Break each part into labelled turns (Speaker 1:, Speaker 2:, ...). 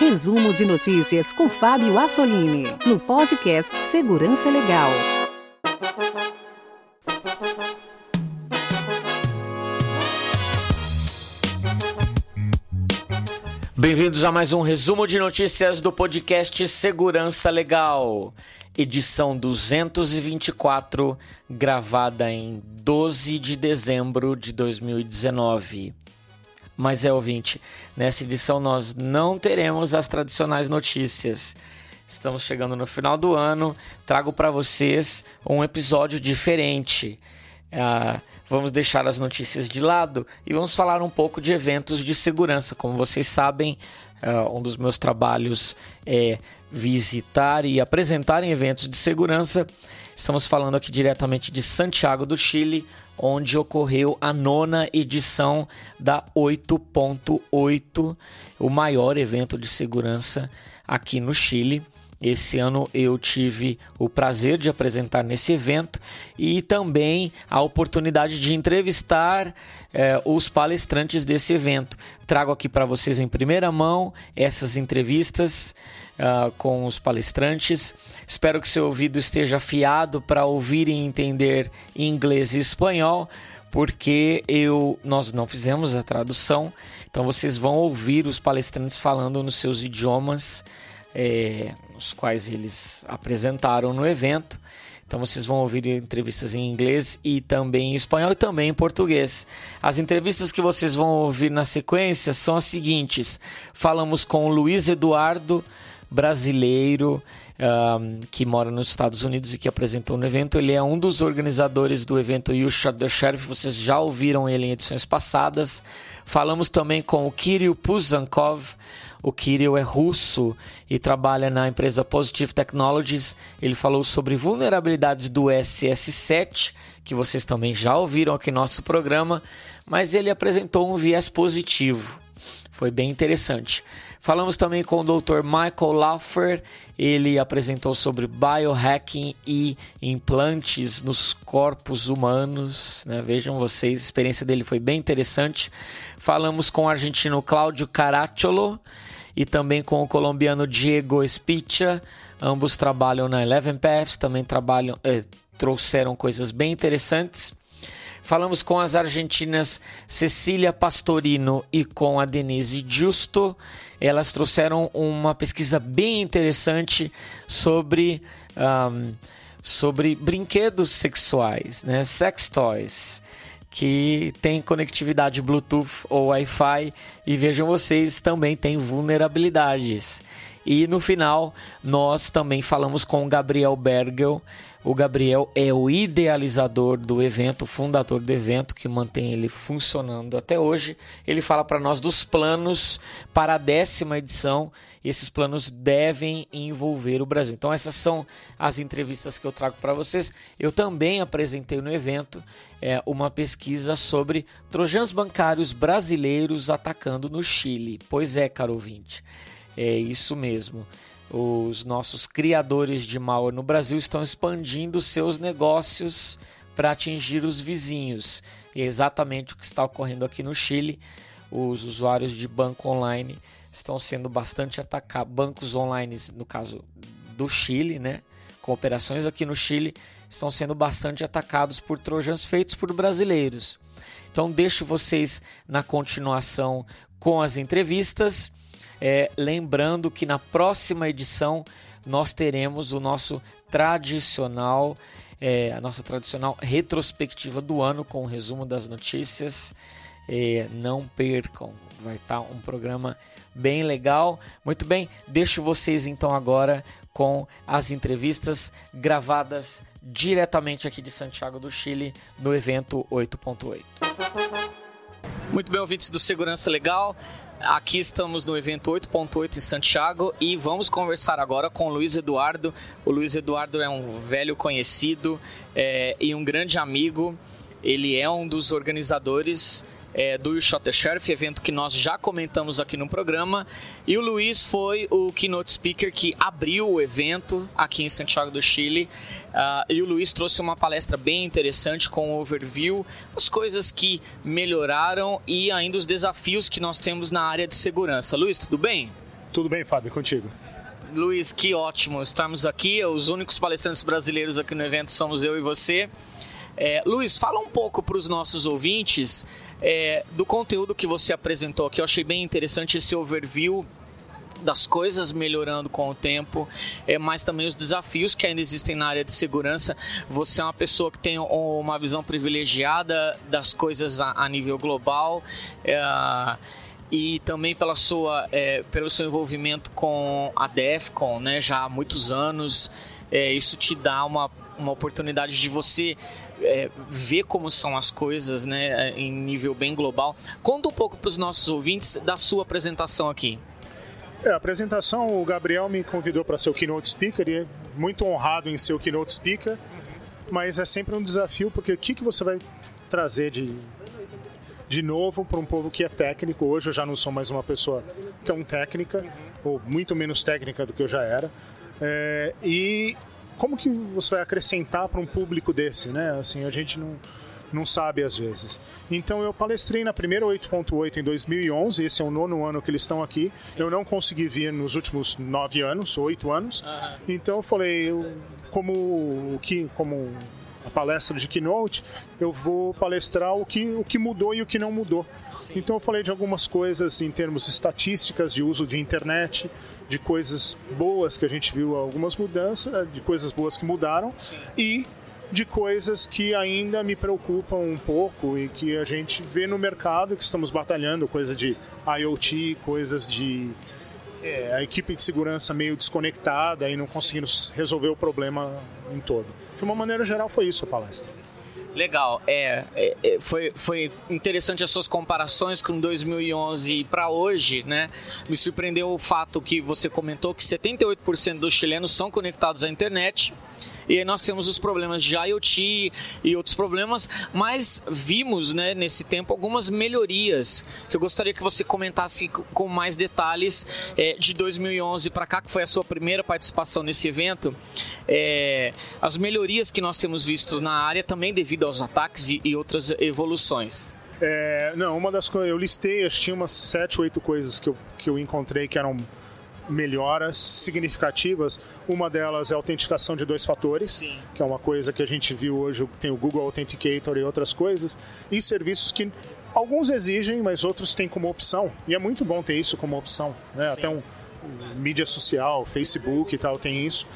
Speaker 1: Resumo de notícias com Fábio Assolini, no podcast Segurança Legal.
Speaker 2: Bem-vindos a mais um resumo de notícias do podcast Segurança Legal, edição 224, gravada em 12 de dezembro de 2019. Mas é ouvinte, nessa edição nós não teremos as tradicionais notícias. Estamos chegando no final do ano, trago para vocês um episódio diferente. Uh, vamos deixar as notícias de lado e vamos falar um pouco de eventos de segurança. Como vocês sabem, uh, um dos meus trabalhos é visitar e apresentar em eventos de segurança. Estamos falando aqui diretamente de Santiago do Chile, onde ocorreu a nona edição da 8.8, o maior evento de segurança aqui no Chile. Esse ano eu tive o prazer de apresentar nesse evento e também a oportunidade de entrevistar eh, os palestrantes desse evento. Trago aqui para vocês em primeira mão essas entrevistas uh, com os palestrantes. Espero que seu ouvido esteja afiado para ouvir e entender inglês e espanhol, porque eu nós não fizemos a tradução. Então vocês vão ouvir os palestrantes falando nos seus idiomas, é, os quais eles apresentaram no evento. Então vocês vão ouvir entrevistas em inglês e também em espanhol e também em português. As entrevistas que vocês vão ouvir na sequência são as seguintes: falamos com o Luiz Eduardo brasileiro um, que mora nos Estados Unidos e que apresentou no evento. Ele é um dos organizadores do evento You Shot the Sheriff. Vocês já ouviram ele em edições passadas. Falamos também com o Kirill Puzankov. O Kirill é russo e trabalha na empresa Positive Technologies. Ele falou sobre vulnerabilidades do SS7, que vocês também já ouviram aqui no nosso programa, mas ele apresentou um viés positivo. Foi bem interessante. Falamos também com o Dr. Michael Laufer, ele apresentou sobre biohacking e implantes nos corpos humanos. Né? Vejam vocês, a experiência dele foi bem interessante. Falamos com o argentino Cláudio Caracciolo e também com o colombiano Diego Espicha. Ambos trabalham na Eleven Paths, também trabalham, eh, trouxeram coisas bem interessantes. Falamos com as argentinas Cecília Pastorino e com a Denise Justo. Elas trouxeram uma pesquisa bem interessante sobre, um, sobre brinquedos sexuais, né? sex toys, que tem conectividade Bluetooth ou Wi-Fi. E vejam vocês, também tem vulnerabilidades. E no final, nós também falamos com o Gabriel Bergel o Gabriel é o idealizador do evento, o fundador do evento, que mantém ele funcionando até hoje. Ele fala para nós dos planos para a décima edição. Esses planos devem envolver o Brasil. Então, essas são as entrevistas que eu trago para vocês. Eu também apresentei no evento é, uma pesquisa sobre trojans bancários brasileiros atacando no Chile. Pois é, caro ouvinte, é isso mesmo os nossos criadores de malware no Brasil estão expandindo seus negócios para atingir os vizinhos. E é exatamente o que está ocorrendo aqui no Chile. Os usuários de banco online estão sendo bastante atacados. Bancos online, no caso do Chile, né? com operações aqui no Chile, estão sendo bastante atacados por trojans feitos por brasileiros. Então, deixo vocês na continuação com as entrevistas é, lembrando que na próxima edição nós teremos o nosso tradicional, é, a nossa tradicional retrospectiva do ano com o resumo das notícias. É, não percam, vai estar um programa bem legal. Muito bem, deixo vocês então agora com as entrevistas gravadas diretamente aqui de Santiago do Chile no evento 8.8. Muito bem, ouvintes do Segurança Legal. Aqui estamos no evento 8.8 em Santiago e vamos conversar agora com o Luiz Eduardo. O Luiz Eduardo é um velho conhecido é, e um grande amigo. Ele é um dos organizadores é, do You Shot the Sheriff, evento que nós já comentamos aqui no programa. E o Luiz foi o keynote speaker que abriu o evento aqui em Santiago do Chile. Uh, e o Luiz trouxe uma palestra bem interessante com um overview, as coisas que melhoraram e ainda os desafios que nós temos na área de segurança. Luiz, tudo bem?
Speaker 3: Tudo bem, Fábio, contigo.
Speaker 2: Luiz, que ótimo estarmos aqui. Os únicos palestrantes brasileiros aqui no evento somos eu e você. É, Luiz, fala um pouco para os nossos ouvintes é, do conteúdo que você apresentou aqui. Eu achei bem interessante esse overview das coisas melhorando com o tempo, é, mas também os desafios que ainda existem na área de segurança. Você é uma pessoa que tem uma visão privilegiada das coisas a, a nível global. É, e também pela sua, é, pelo seu envolvimento com a DEFCON, né, já há muitos anos. É, isso te dá uma, uma oportunidade de você é, ver como são as coisas né, em nível bem global. Conta um pouco para os nossos ouvintes da sua apresentação aqui.
Speaker 3: É, a apresentação, o Gabriel me convidou para ser o keynote speaker e é muito honrado em ser o keynote speaker, mas é sempre um desafio porque o que, que você vai trazer de, de novo para um povo que é técnico? Hoje eu já não sou mais uma pessoa tão técnica, ou muito menos técnica do que eu já era. É, e como que você vai acrescentar para um público desse, né? Assim, a gente não não sabe às vezes. Então eu palestrei na primeira 8.8 em 2011, esse é o nono ano que eles estão aqui. Sim. Eu não consegui vir nos últimos nove anos, oito anos. Uhum. Então eu falei, eu, como que, como a palestra de keynote, eu vou palestrar o que, o que mudou e o que não mudou. Sim. Então eu falei de algumas coisas em termos estatísticas, de uso de internet, de coisas boas que a gente viu algumas mudanças, de coisas boas que mudaram Sim. e de coisas que ainda me preocupam um pouco e que a gente vê no mercado que estamos batalhando, coisa de IoT, coisas de é, a equipe de segurança meio desconectada e não conseguindo resolver o problema em todo. De uma maneira geral, foi isso a palestra.
Speaker 2: Legal, é, é, é foi, foi interessante as suas comparações com 2011 para hoje, né? Me surpreendeu o fato que você comentou que 78% dos chilenos são conectados à internet e aí nós temos os problemas de IoT e outros problemas, mas vimos né, nesse tempo algumas melhorias que eu gostaria que você comentasse com mais detalhes é, de 2011 para cá, que foi a sua primeira participação nesse evento. É, as melhorias que nós temos visto na área também devido aos ataques e, e outras evoluções.
Speaker 3: É, não, uma das coisas, eu listei, acho que tinha umas sete, oito coisas que eu, que eu encontrei que eram melhoras significativas. Uma delas é a autenticação de dois fatores, Sim. que é uma coisa que a gente viu hoje, tem o Google Authenticator e outras coisas, e serviços que alguns exigem, mas outros têm como opção. E é muito bom ter isso como opção. Né? Até um, um mídia social, Facebook e tal, tem isso.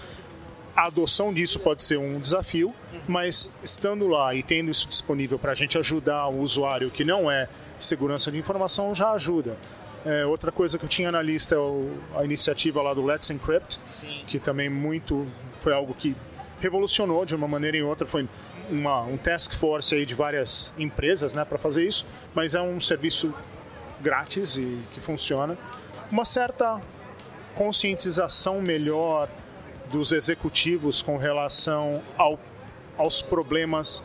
Speaker 3: A adoção disso pode ser um desafio, mas estando lá e tendo isso disponível para a gente ajudar o usuário que não é segurança de informação já ajuda. É, outra coisa que eu tinha na lista é o, a iniciativa lá do Let's Encrypt, Sim. que também muito foi algo que revolucionou de uma maneira ou outra. Foi uma, um task force aí de várias empresas né, para fazer isso, mas é um serviço grátis e que funciona. Uma certa conscientização melhor dos executivos com relação ao, aos problemas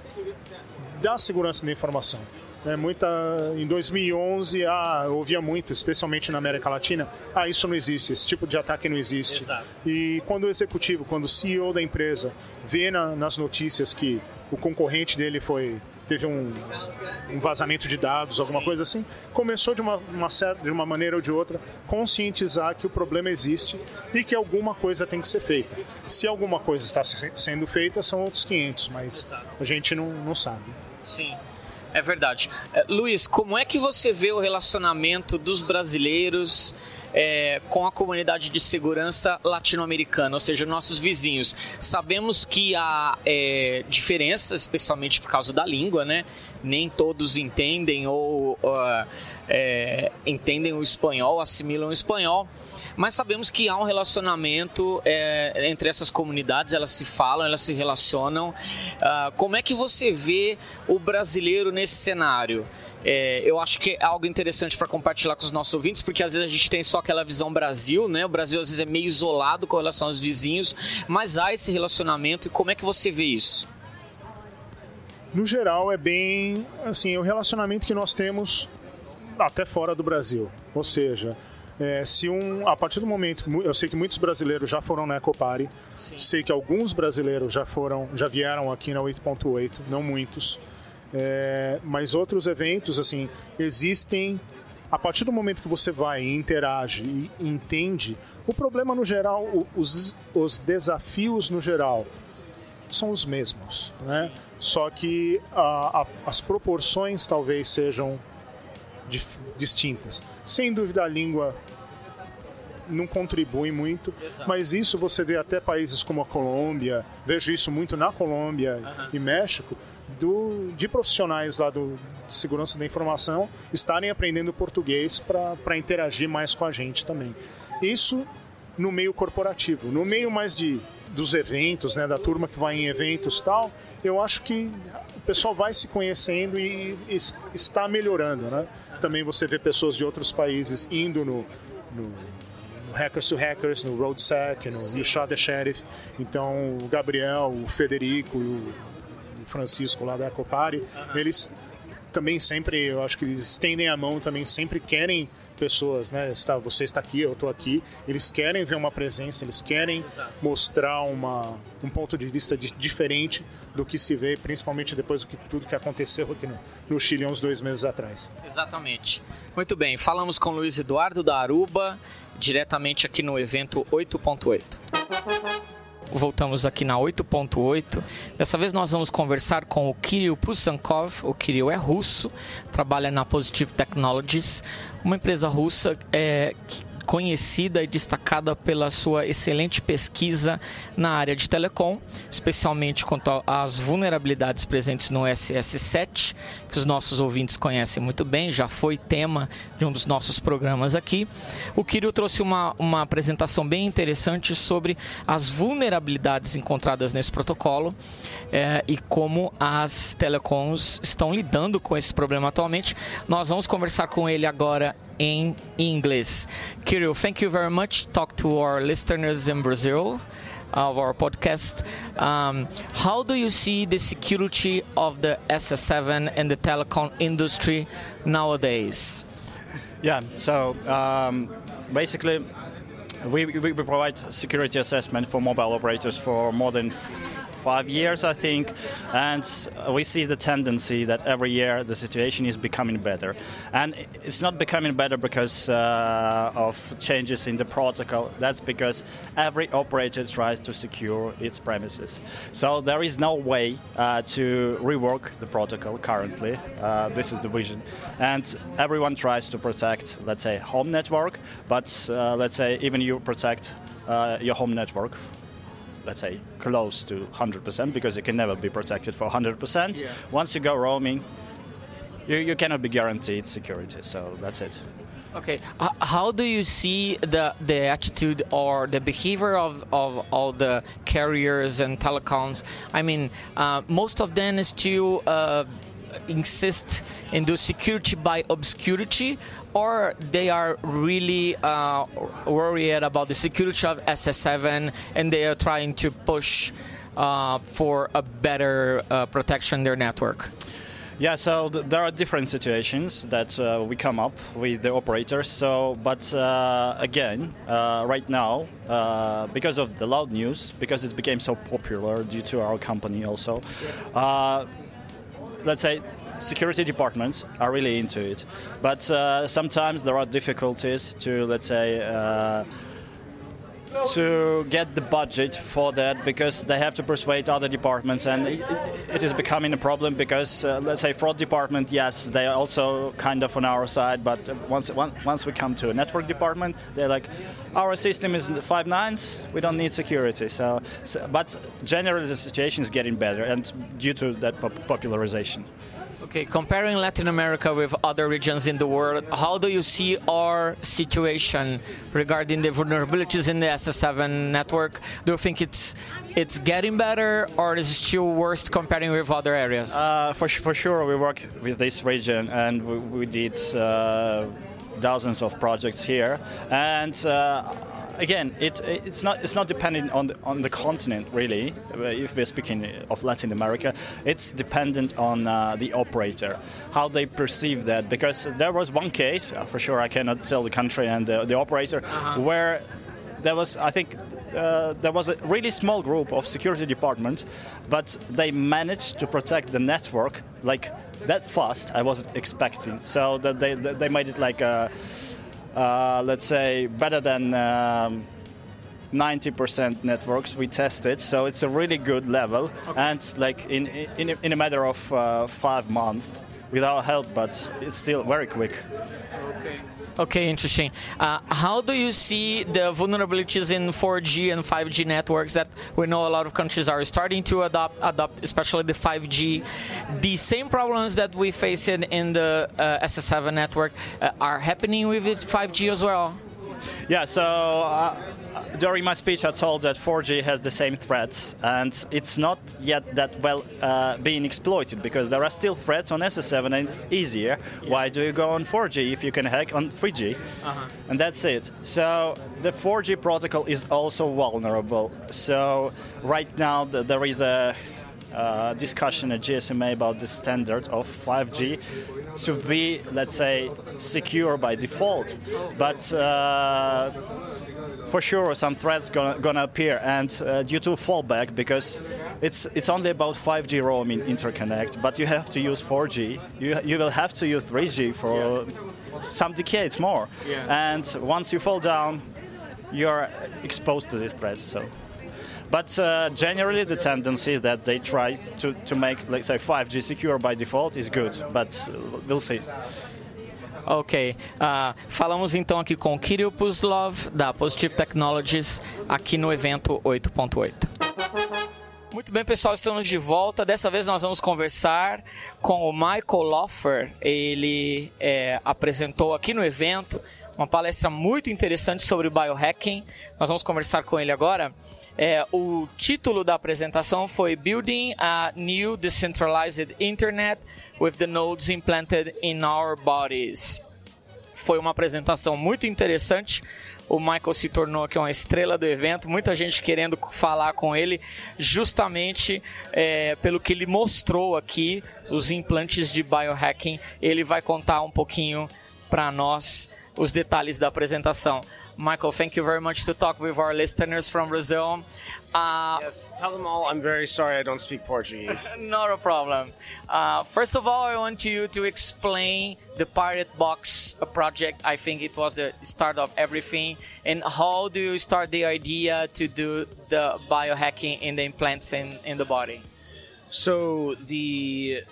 Speaker 3: da segurança da informação. É, muita, em 2011, ah, ouvia muito, especialmente na América Latina, ah, isso não existe, esse tipo de ataque não existe. Exato. E quando o executivo, quando o CEO da empresa vê na, nas notícias que o concorrente dele foi teve um, um vazamento de dados, alguma Sim. coisa assim, começou de uma, uma, certa, de uma maneira ou de outra conscientizar que o problema existe e que alguma coisa tem que ser feita. Se alguma coisa está sendo feita, são outros 500, mas Exato. a gente não, não sabe.
Speaker 2: Sim. É verdade. É, Luiz, como é que você vê o relacionamento dos brasileiros é, com a comunidade de segurança latino-americana, ou seja, nossos vizinhos? Sabemos que há é, diferenças, especialmente por causa da língua, né? Nem todos entendem ou uh, é, entendem o espanhol, assimilam o espanhol mas sabemos que há um relacionamento é, entre essas comunidades, elas se falam, elas se relacionam. Uh, como é que você vê o brasileiro nesse cenário? É, eu acho que é algo interessante para compartilhar com os nossos ouvintes, porque às vezes a gente tem só aquela visão Brasil, né? O Brasil às vezes é meio isolado com relação aos vizinhos, mas há esse relacionamento e como é que você vê isso?
Speaker 3: No geral, é bem assim, o relacionamento que nós temos até fora do Brasil. Ou seja, é, se um, a partir do momento, eu sei que muitos brasileiros já foram na Ecopari, Sim. sei que alguns brasileiros já foram, já vieram aqui na 8.8, não muitos, é, mas outros eventos assim existem a partir do momento que você vai e interage e entende, o problema no geral, os, os desafios no geral são os mesmos, né? Só que a, a, as proporções talvez sejam distintas. Sem dúvida a língua não contribui muito, Exato. mas isso você vê até países como a Colômbia, vejo isso muito na Colômbia e México, do, de profissionais lá do de segurança da informação estarem aprendendo português para interagir mais com a gente também. Isso no meio corporativo. No Sim. meio mais de, dos eventos, né, da turma que vai em eventos tal, eu acho que o pessoal vai se conhecendo e, e está melhorando. Né? Também você vê pessoas de outros países indo no, no no Hackers to Hackers, no RoadSec, no You Shot the Sheriff. Então, o Gabriel, o Federico e o Francisco lá da Ecopari, uhum. eles também sempre, eu acho que eles estendem a mão, também sempre querem pessoas, né? Está, você está aqui, eu estou aqui. Eles querem ver uma presença, eles querem Exato. mostrar uma, um ponto de vista de, diferente do que se vê, principalmente depois do que tudo que aconteceu aqui no, no Chile uns dois meses atrás.
Speaker 2: Exatamente. Muito bem, falamos com Luiz Eduardo da Aruba, diretamente aqui no evento 8.8 voltamos aqui na 8.8. Dessa vez nós vamos conversar com o Kirill Pusankov. O Kirill é russo, trabalha na Positive Technologies, uma empresa russa é, que conhecida e destacada pela sua excelente pesquisa na área de telecom, especialmente quanto às vulnerabilidades presentes no SS7, que os nossos ouvintes conhecem muito bem, já foi tema de um dos nossos programas aqui. O Kirill trouxe uma, uma apresentação bem interessante sobre as vulnerabilidades encontradas nesse protocolo é, e como as telecoms estão lidando com esse problema atualmente. Nós vamos conversar com ele agora in English. Kirill, thank you very much. Talk to our listeners in Brazil of our podcast. Um, how do you see the security of the SS7 and the telecom industry nowadays?
Speaker 4: Yeah, so um, basically, we, we provide security assessment for mobile operators for more than five years, I think, and we see the tendency that every year the situation is becoming better. And it's not becoming better because uh, of changes in the protocol. That's because every operator tries to secure its premises. So there is no way uh, to rework the protocol currently. Uh, this is the vision, and everyone tries to protect, let's say, home network. But uh, let's say even you protect uh, your home network let's say, close to 100% because you can never be protected for 100%. Yeah. Once you go roaming, you, you cannot be guaranteed security. So that's it.
Speaker 2: Okay, uh, how do you see the the attitude or the behavior of, of all the carriers and telecoms? I mean, uh, most of them is to uh, insist in the security by obscurity, or they are really uh, worried about the security of SS7 and they are trying to push uh, for a better uh, protection their network?
Speaker 4: Yeah, so th- there are different situations that uh, we come up with the operators. So, but uh, again, uh, right now, uh, because of the loud news, because it became so popular due to our company also, uh, let's say security departments are really into it. But uh, sometimes there are difficulties to, let's say, uh, to get the budget for that because they have to persuade other departments and it is becoming a problem because uh, let's say fraud department yes they are also kind of on our side but once once we come to a network department they're like our system is five nines we don't need security so, so but generally the situation is getting better and due to that popularization
Speaker 2: Okay, comparing Latin America with other regions in the world, how do you see our situation regarding the vulnerabilities in the SS7 network? Do you think it's it's getting better, or is it still worse comparing with other areas?
Speaker 4: Uh, for for sure, we work with this region, and we, we did uh, dozens of projects here, and. Uh, again, it, it's not it's not dependent on the, on the continent really. If we're speaking of Latin America, it's dependent on uh, the operator, how they perceive that. Because there was one case, uh, for sure, I cannot tell the country and the, the operator, uh-huh. where there was, I think, uh, there was a really small group of security department, but they managed to protect the network like that fast. I wasn't expecting. So that they they made it like a, uh, let's say better than. Um, 90% networks we tested so it's a really good level okay. and like in in, in a matter of uh, five months without help but it's still very quick
Speaker 2: okay Okay, interesting. Uh, how do you see the vulnerabilities in 4G and 5G networks that we know a lot of countries are starting to adopt, adopt especially the 5G? The same problems that we face in, in the uh, SS7 network uh, are happening with 5G as well?
Speaker 4: Yeah, so uh, during my speech, I told that 4G has the same threats, and it's not yet that well uh, being exploited because there are still threats on SS7, and it's easier. Yeah. Why do you go on 4G if you can hack on 3G? Uh-huh. And that's it. So the 4G protocol is also vulnerable. So right now there is a uh, discussion at GSMA about the standard of 5G to be, let's say, secure by default. But uh, for sure, some threats gonna, gonna appear, and uh, due to fallback, because it's it's only about 5G roaming interconnect, but you have to use 4G. You you will have to use 3G for yeah. some decades more, yeah. and once you fall down, you're exposed to these threats. So. But uh, generally, the tendency that they try to, to make, let's say, 5G secure by default is good, but we'll see.
Speaker 2: Ok. Uh, falamos então aqui com Kirill Puslov, da Positive Technologies, aqui no evento 8.8. Muito bem, pessoal, estamos de volta. Dessa vez nós vamos conversar com o Michael Loffer. Ele é, apresentou aqui no evento uma palestra muito interessante sobre biohacking. Nós vamos conversar com ele agora. É, o título da apresentação foi Building a New Decentralized Internet with the Nodes Implanted in Our Bodies. Foi uma apresentação muito interessante. O Michael se tornou aqui uma estrela do evento, muita gente querendo falar com ele, justamente é, pelo que ele mostrou aqui, os implantes de biohacking. Ele vai contar um pouquinho para nós os detalhes da apresentação. Michael, thank you very much to talk with our listeners from Brazil.
Speaker 5: Uh, yes, tell them all I'm very sorry I don't speak Portuguese.
Speaker 2: not a problem. Uh, first of all, I want you to explain the Pirate Box project. I think it was the start of everything. And how do you start the idea to do the biohacking in the implants in, in the body?
Speaker 5: So the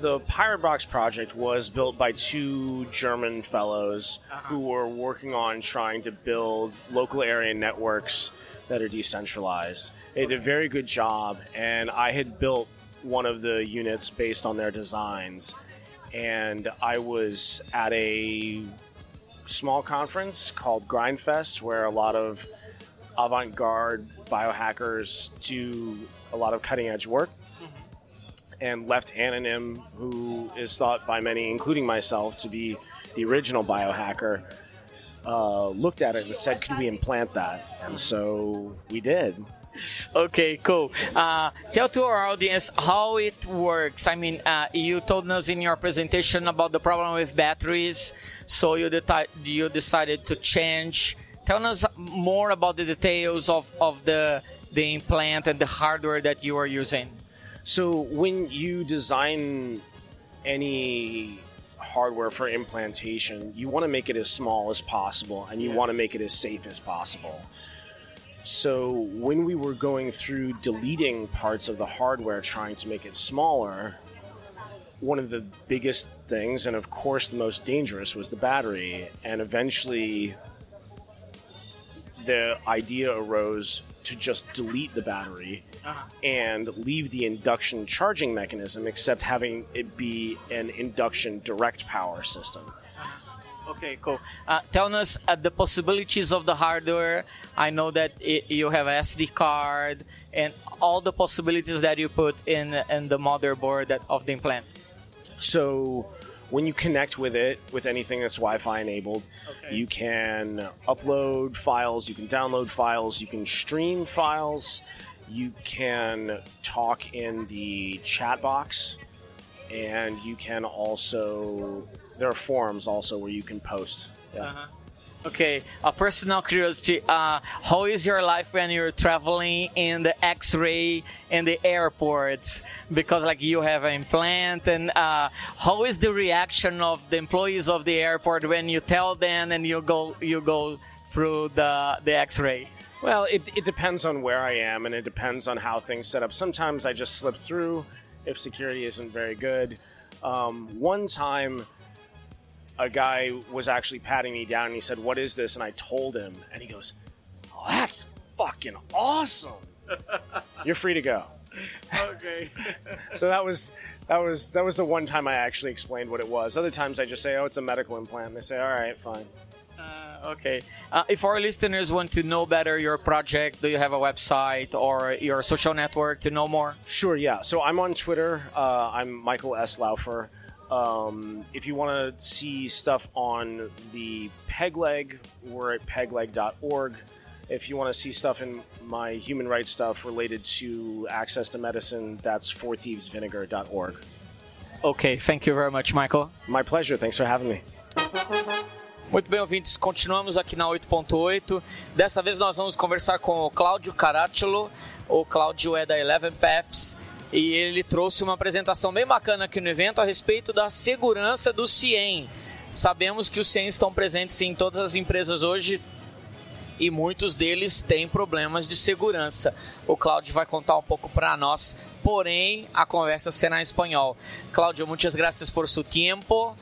Speaker 5: the Pirate Box project was built by two German fellows uh-huh. who were working on trying to build local area networks that are decentralized. They did a very good job, and I had built one of the units based on their designs. And I was at a small conference called Grindfest, where a lot of avant garde biohackers do a lot of cutting edge work and left Anonym, who is thought by many, including myself, to be the original biohacker, uh, looked at it and said, "Could we implant that?" And so we did.
Speaker 2: Okay, cool. Uh, tell to our audience how it works. I mean, uh, you told us in your presentation about the problem with batteries, so you, de- you decided to change. Tell us more about the details of, of the the implant and the hardware that you are using.
Speaker 5: So when you design any hardware for implantation, you want to make it as small as possible and you yeah. want to make it as safe as possible. So when we were going through deleting parts of the hardware trying to make it smaller, one of the biggest things and of course the most dangerous was the battery and eventually the idea arose to just delete the battery uh-huh. and leave the induction charging mechanism, except having it be an induction direct power system.
Speaker 2: Uh-huh. Okay, cool. Uh, tell us uh, the possibilities of the hardware. I know that it, you have an SD card and all the possibilities that you put in in the motherboard that, of the implant.
Speaker 5: So when you connect with it with anything that's Wi-Fi enabled, okay. you can upload files, you can download files, you can stream files, you can talk in the chat box, and you can also there are forums also where you can post.
Speaker 2: Yeah. Uh-huh. Okay, a personal curiosity. Uh, how is your life when you're traveling in the X-ray in the airports? Because like you have an implant, and uh, how is the reaction of the employees of the airport when you tell them and you go you go through the the X-ray?
Speaker 5: Well, it, it depends on where I am, and it depends on how things set up. Sometimes I just slip through if security isn't very good. Um, one time a guy was actually patting me down and he said, What is this? And I told him, and he goes, Oh, that's fucking awesome. You're free to go.
Speaker 2: Okay.
Speaker 5: so that was that was that was the one time I actually explained what it was. Other times I just say, "Oh, it's a medical implant." And they say, "All right, fine."
Speaker 2: Uh, okay. Uh, if our listeners want to know better your project, do you have a website or your social network to know more?
Speaker 5: Sure. Yeah. So I'm on Twitter. Uh, I'm Michael S. Laufer. Um, if you want to see stuff on the Pegleg, we're at pegleg.org. If you want to see stuff in my human rights stuff related to access to medicine, that's forthievesvinegar.org.
Speaker 2: Okay, thank you very much, Michael.
Speaker 5: My pleasure. Thanks for having me.
Speaker 2: Muito bem, ouvintes, continuamos aqui na 8.8. Dessa vez nós vamos conversar com o Cláudio Caracciolo. O Cláudio é da Eleven Paths e ele trouxe uma apresentação bem bacana aqui no evento a respeito da segurança do CIEM. Sabemos que os CIEM estão presentes em todas as empresas hoje e muitos deles têm problemas de segurança. O Cláudio vai contar um pouco para nós, porém a conversa será em espanhol. Cláudio, muchas gracias por su tiempo.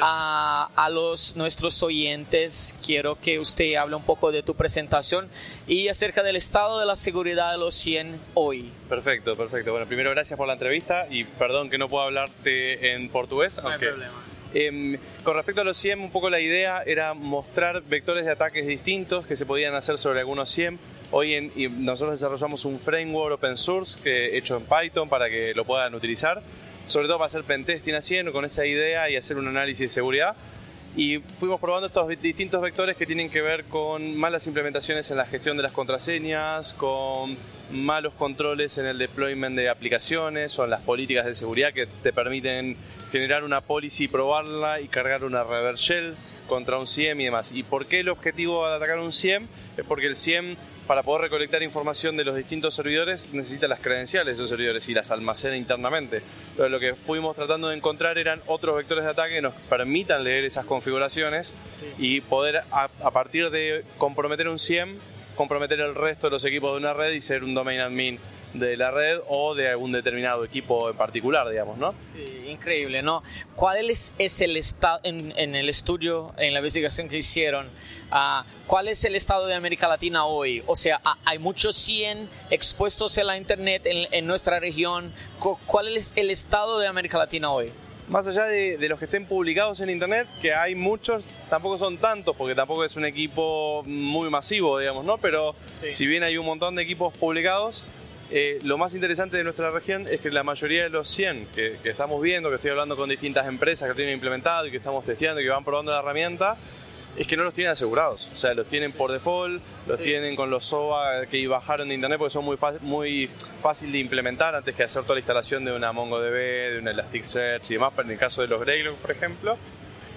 Speaker 2: A, a los nuestros oyentes, quiero que usted hable un poco de tu presentación y acerca del estado de la seguridad de los 100 hoy.
Speaker 6: Perfecto, perfecto. Bueno, primero gracias por la entrevista y perdón que no puedo hablarte en portugués.
Speaker 2: No hay problema.
Speaker 6: Eh, con respecto a los SIEM, un poco la idea era mostrar vectores de ataques distintos que se podían hacer sobre algunos SIEM. Hoy en, y nosotros desarrollamos un framework open source que, hecho en Python para que lo puedan utilizar sobre todo para hacer pentesting haciendo con esa idea y hacer un análisis de seguridad. Y fuimos probando estos distintos vectores que tienen que ver con malas implementaciones en la gestión de las contraseñas, con malos controles en el deployment de aplicaciones o en las políticas de seguridad que te permiten generar una policy, probarla y cargar una reverse shell contra un SIEM y demás. ¿Y por qué el objetivo de atacar un SIEM? Es porque el SIEM para poder recolectar información de los distintos servidores necesita las credenciales de esos servidores y las almacena internamente. Entonces, lo que fuimos tratando de encontrar eran otros vectores de ataque que nos permitan leer esas configuraciones y poder a, a, partir de comprometer un SIEM, comprometer el resto de los equipos de una red y ser un domain admin de la red o de algún determinado equipo en particular, digamos, ¿no?
Speaker 2: Sí, increíble, ¿no? ¿Cuál es, es el estado, en, en, el estudio, en la investigación que hicieron, uh, cuál es el estado de América Latina hoy? O sea, hay muchos 100 expuestos en la Internet en, en nuestra región. ¿Cuál es el estado de América Latina hoy?
Speaker 6: Más allá de, de, los que estén publicados en internet, que hay muchos, tampoco son tantos, porque tampoco es un equipo muy masivo, digamos, ¿no? Pero sí. si bien hay un montón de equipos publicados, eh, lo más interesante de nuestra región es que la mayoría de los 100 que, que, estamos viendo, que estoy hablando con distintas empresas que tienen implementado y que estamos testeando y que van probando la herramienta, es que no los tienen asegurados. O sea, los tienen por default, los sí. tienen con los SOA que bajaron de internet porque son muy, muy fácil de implementar antes que hacer toda la instalación de una MongoDB, de un Elasticsearch y demás, en el caso de los Greylog, por ejemplo.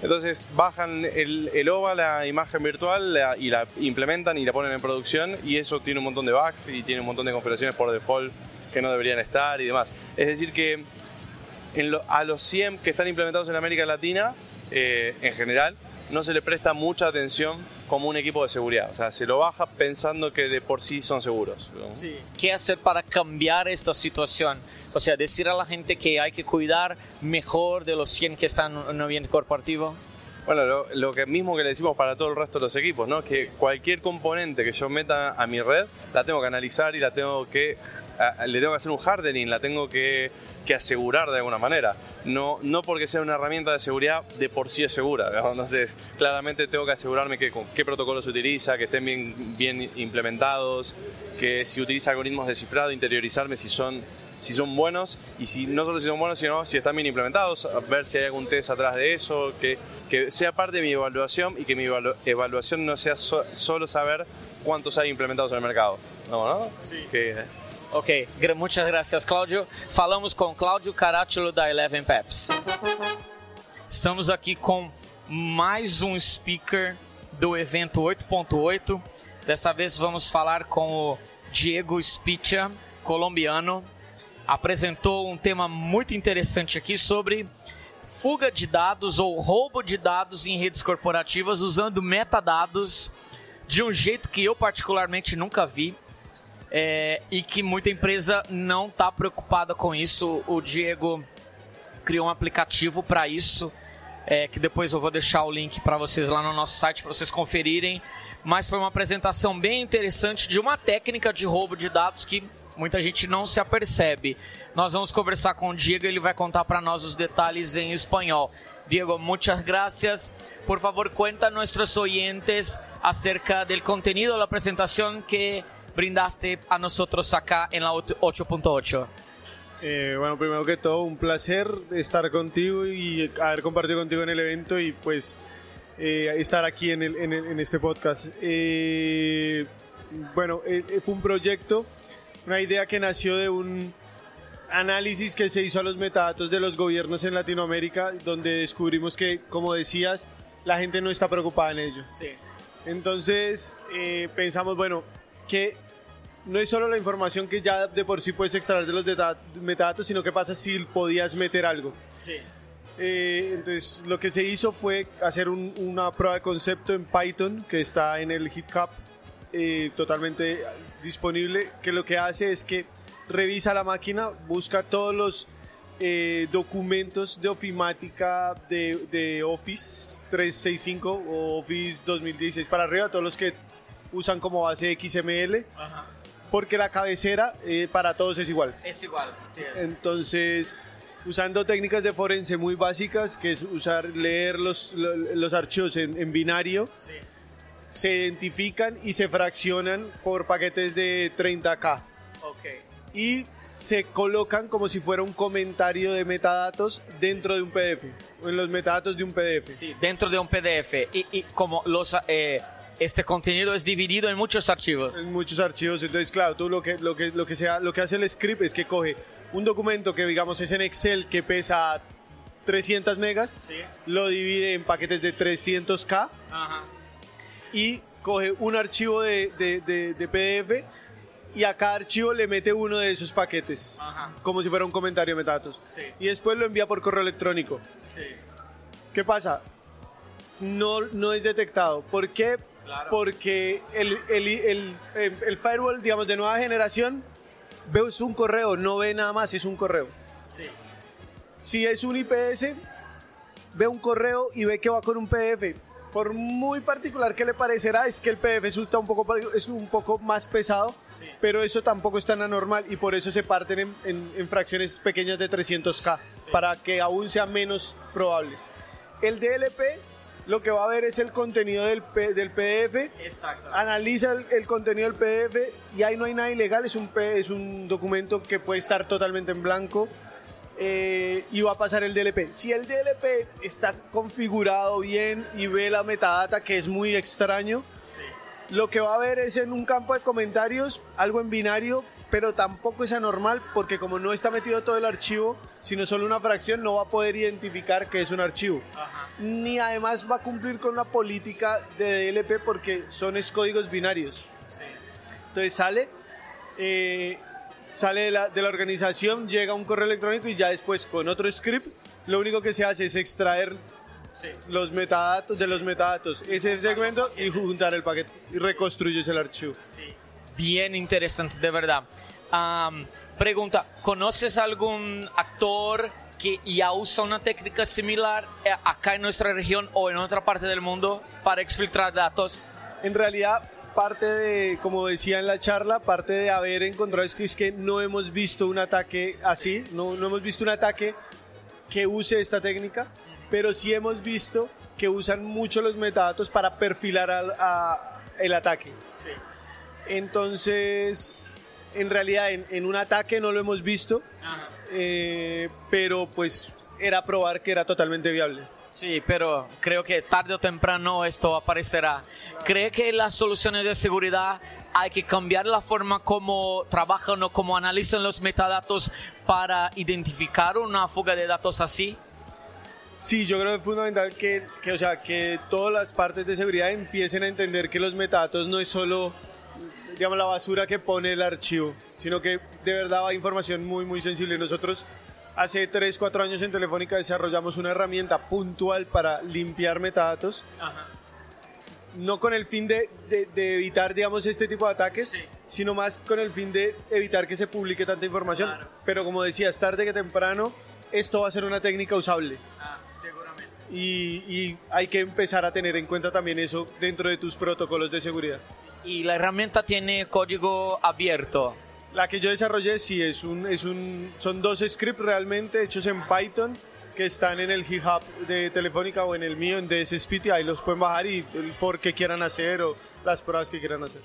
Speaker 6: Entonces bajan el, el, OVA, la imagen virtual, la, y la implementan y la ponen en producción y eso tiene un montón de bugs y tiene un montón de configuraciones por default que no deberían estar y demás. Es decir que en lo, a los 100 que están implementados en América Latina, eh, en general, no se le presta mucha atención como un equipo de seguridad. O sea, se lo baja pensando que de por sí son seguros. ¿no?
Speaker 2: Sí. ¿Qué hacer para cambiar esta situación? O sea, decir a la gente que hay que cuidar mejor de los 100 que están en un ambiente corporativo.
Speaker 6: Bueno, lo, lo, que mismo que le decimos para todo el resto de los equipos, ¿no? Que cualquier componente que yo meta a mi red, la tengo que analizar y la tengo que a, le tengo que hacer un hardening, la tengo que, que, asegurar de alguna manera. No, no porque sea una herramienta de seguridad de por sí es segura. ¿no? Entonces, claramente tengo que asegurarme que con qué protocolos se utiliza, que estén bien, bien implementados, que si utiliza algoritmos de cifrado, interiorizarme si son si son buenos y si no solo si son buenos, sino si están bien implementados, ver si hay algún test atrás de eso, que, que sea parte de mi evaluación y que mi evalu evaluación no sea so solo saber cuántos hay implementados en el mercado. No, ¿no?
Speaker 2: Sí.
Speaker 6: Que,
Speaker 2: Ok, muchas gracias, Cláudio. Falamos com Cláudio Caracciolo da Eleven Paths. Estamos aqui com mais um speaker do evento 8.8. Dessa vez vamos falar com o Diego Spitia, colombiano. Apresentou um tema muito interessante aqui sobre fuga de dados ou roubo de dados em redes corporativas usando metadados de um jeito que eu particularmente nunca vi é, e que muita empresa não está preocupada com isso. O Diego criou um aplicativo para isso, é, que depois eu vou deixar o link para vocês lá no nosso site para vocês conferirem. Mas foi uma apresentação bem interessante de uma técnica de roubo de dados que muita gente não se apercebe. Nós vamos conversar com o Diego, ele vai contar para nós os detalhes em espanhol. Diego, muchas gracias. Por favor, cuenta a nuestros oyentes acerca del contenido de la presentación que brindaste a nosotros acá en la 8.8.
Speaker 7: Eh, bueno, primero que todo, un placer estar contigo y haber compartido contigo en el evento y pues eh, estar aquí en, el, en, el, en este podcast. Eh, bueno, eh, fue un proyecto, una idea que nació de un análisis que se hizo a los metadatos de los gobiernos en Latinoamérica, donde descubrimos que, como decías, la gente no está preocupada en ello.
Speaker 2: Sí.
Speaker 7: Entonces eh, pensamos, bueno, que no es solo la información que ya de por sí puedes extraer de los metadatos, sino qué pasa si podías meter algo.
Speaker 2: Sí.
Speaker 7: Eh, entonces lo que se hizo fue hacer un- una prueba de concepto en Python que está en el GitHub eh, totalmente disponible, que lo que hace es que revisa la máquina, busca todos los eh, documentos de ofimática de, de Office 365 o Office 2016 para arriba, todos los que usan como base XML, porque la cabecera eh, para todos es igual.
Speaker 2: Es igual, sí es.
Speaker 7: Entonces, usando técnicas de forense muy básicas, que es usar, leer los, lo- los archivos en, en binario,
Speaker 2: Sí.
Speaker 7: se identifican y se fraccionan por paquetes de 30K.
Speaker 2: Ok.
Speaker 7: Y se colocan como si fuera un comentario de metadatos dentro de un PDF, o en los metadatos de un PDF.
Speaker 2: Sí, dentro de un PDF. Y, y como los, eh, este contenido es dividido en muchos archivos.
Speaker 7: en muchos archivos. Entonces, claro, tú lo que, lo que, lo que, sea, lo que hace el script es que coge un documento que, digamos, es en Excel que pesa 300 megas,
Speaker 2: Sí.
Speaker 7: lo divide en paquetes de 300K
Speaker 2: Ajá.
Speaker 7: y coge un archivo de, de- de- de PDF y a cada archivo le mete uno de esos paquetes,
Speaker 2: Ajá.
Speaker 7: como si fuera un comentario de metadatos.
Speaker 2: Sí.
Speaker 7: Y después lo envía por correo electrónico.
Speaker 2: Sí.
Speaker 7: ¿Qué pasa? No, no es detectado. ¿Por qué?
Speaker 2: Claro.
Speaker 7: Porque el, el, el, el- firewall, digamos, de nueva generación, ve es un correo, no ve nada más, es un correo.
Speaker 2: Sí.
Speaker 7: Si es un IPS, ve un correo y ve que va con un PDF. Por muy particular que le parecerá, es que el PDF es un poco, es un poco más pesado,
Speaker 2: Sí.
Speaker 7: pero eso tampoco es tan anormal y por eso se parten en, en- en fracciones pequeñas de 300K, para que aún sea menos probable. El DLP lo que va a ver es el contenido del, P- del PDF,
Speaker 2: Exacto.
Speaker 7: analiza el, el contenido del PDF y ahí no hay nada ilegal, es un, P- es un documento que puede estar totalmente en blanco eh, y va a pasar el DLP. Si el DLP está configurado bien y ve la metadata que es muy extraño, lo que va a ver es en un campo de comentarios algo en binario, pero tampoco es anormal porque como no está metido todo el archivo, sino solo una fracción, no va a poder identificar que es un archivo. Ni además va a cumplir con la política de DLP porque son es códigos binarios. Entonces sale, eh, sale de la, de la organización, llega un correo electrónico y ya después con otro script, lo único que se hace es extraer
Speaker 2: Sí.
Speaker 7: los metadatos de los metadatos, ese segmento y juntar el paquete y reconstruyes el archivo.
Speaker 2: Bien interesante, de verdad. Pregunta, ¿conoces algún actor que ya usa una técnica similar eh, acá en nuestra región o en otra parte del mundo para exfiltrar datos?
Speaker 7: En realidad, parte de, como decía en la charla, parte de haber encontrado es que, es que no hemos visto un ataque así, no, no hemos visto un ataque que use esta técnica, pero sí hemos visto que usan mucho los metadatos para perfilar al- a- el ataque.
Speaker 2: Sí.
Speaker 7: Entonces, en realidad, en, en un ataque no lo hemos visto, eh, pero pues era probar que era totalmente viable.
Speaker 2: Sí, pero creo que tarde o temprano esto aparecerá. ¿Cree que las soluciones de seguridad hay que cambiar la forma como trabajan o como analizan los metadatos para identificar una fuga de datos así?
Speaker 7: Sí, yo creo que es fundamental que, que, o sea, que todas las partes de seguridad empiecen a entender que los metadatos no es solo digamos, la basura que pone el archivo, sino que de verdad va información muy, muy sensible. Nosotros hace 3, 4 años en Telefónica desarrollamos una herramienta puntual para limpiar metadatos. No con el fin de, de, evitar, digamos, este tipo de ataques, sino más con el fin de evitar que se publique tanta información. Pero como decías, tarde que temprano, esto va a ser una técnica usable.
Speaker 2: Ah, seguramente.
Speaker 7: Y, y, hay que empezar a tener en cuenta también eso dentro de tus protocolos de seguridad.
Speaker 2: Y la herramienta tiene código abierto.
Speaker 7: La que yo desarrollé sí es un, es un, son dos scripts realmente hechos en Python que están en el GitHub de Telefónica o en el mío en DSSPT, ahí los pueden bajar y el for que quieran hacer o las pruebas que quieran hacer.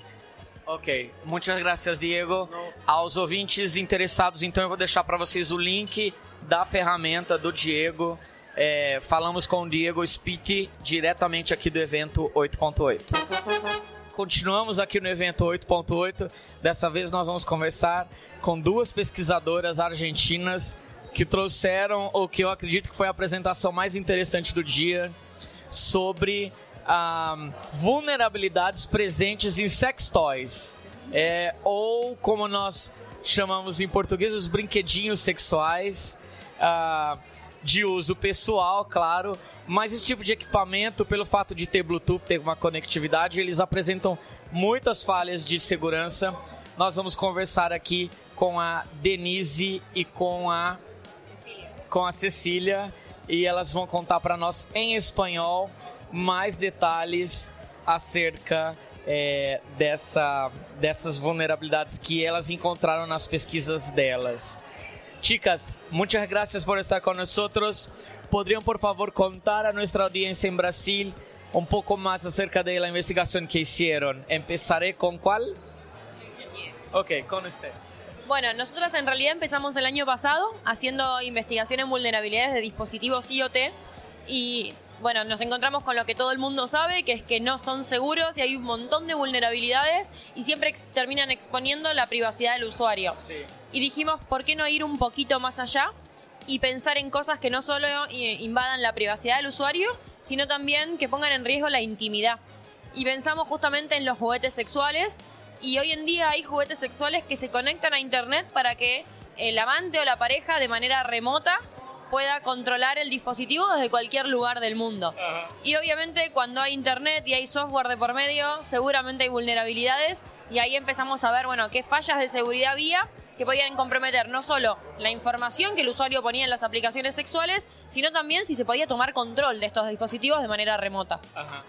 Speaker 2: Ok, muchas gracias, Diego. Aos ouvintes interessados, então eu vou deixar para vocês o link da ferramenta do Diego. É, falamos com o Diego Speak diretamente aqui do evento 8.8. Continuamos aqui no evento 8.8. Dessa vez nós vamos conversar com duas pesquisadoras argentinas que trouxeram o que eu acredito que foi a apresentação mais interessante do dia sobre ah, vulnerabilidades presentes em sex toys. É, ou como nós chamamos em português, os brinquedinhos sexuais. Ah, de uso pessoal, claro, mas esse tipo de equipamento, pelo fato de ter Bluetooth, ter uma conectividade, eles apresentam muitas falhas de segurança. Nós vamos conversar aqui com a Denise e com a com a Cecília e elas vão contar para nós em espanhol mais detalhes acerca é, dessa, dessas vulnerabilidades que elas encontraram nas pesquisas delas. Chicas, muchas gracias por estar con nosotros. ¿Podrían por favor contar a nuestra audiencia en Brasil un poco más acerca de la investigación que hicieron? Empezaré con cuál? Ok, con usted.
Speaker 8: Bueno, nosotros en realidad empezamos el año pasado haciendo investigación en vulnerabilidades de dispositivos IoT y bueno, nos encontramos con lo que todo el mundo sabe, que es que no son seguros y hay un montón de vulnerabilidades y siempre terminan exponiendo la privacidad del usuario. Y dijimos, ¿por qué no ir un poquito más allá y pensar en cosas que no solo invadan la privacidad del usuario, sino también que pongan en riesgo la intimidad? Y pensamos justamente en los juguetes sexuales y hoy en día hay juguetes sexuales que se conectan a Internet para que el amante o la pareja de manera remota pueda controlar el dispositivo desde cualquier lugar del mundo. Y obviamente cuando hay internet y hay software de por medio, seguramente hay vulnerabilidades y ahí empezamos a ver, bueno, qué fallas de seguridad había que podían comprometer no solo la información que el usuario ponía en las aplicaciones sexuales, sino también si se podía tomar control de estos dispositivos de manera remota.
Speaker 2: Ajá.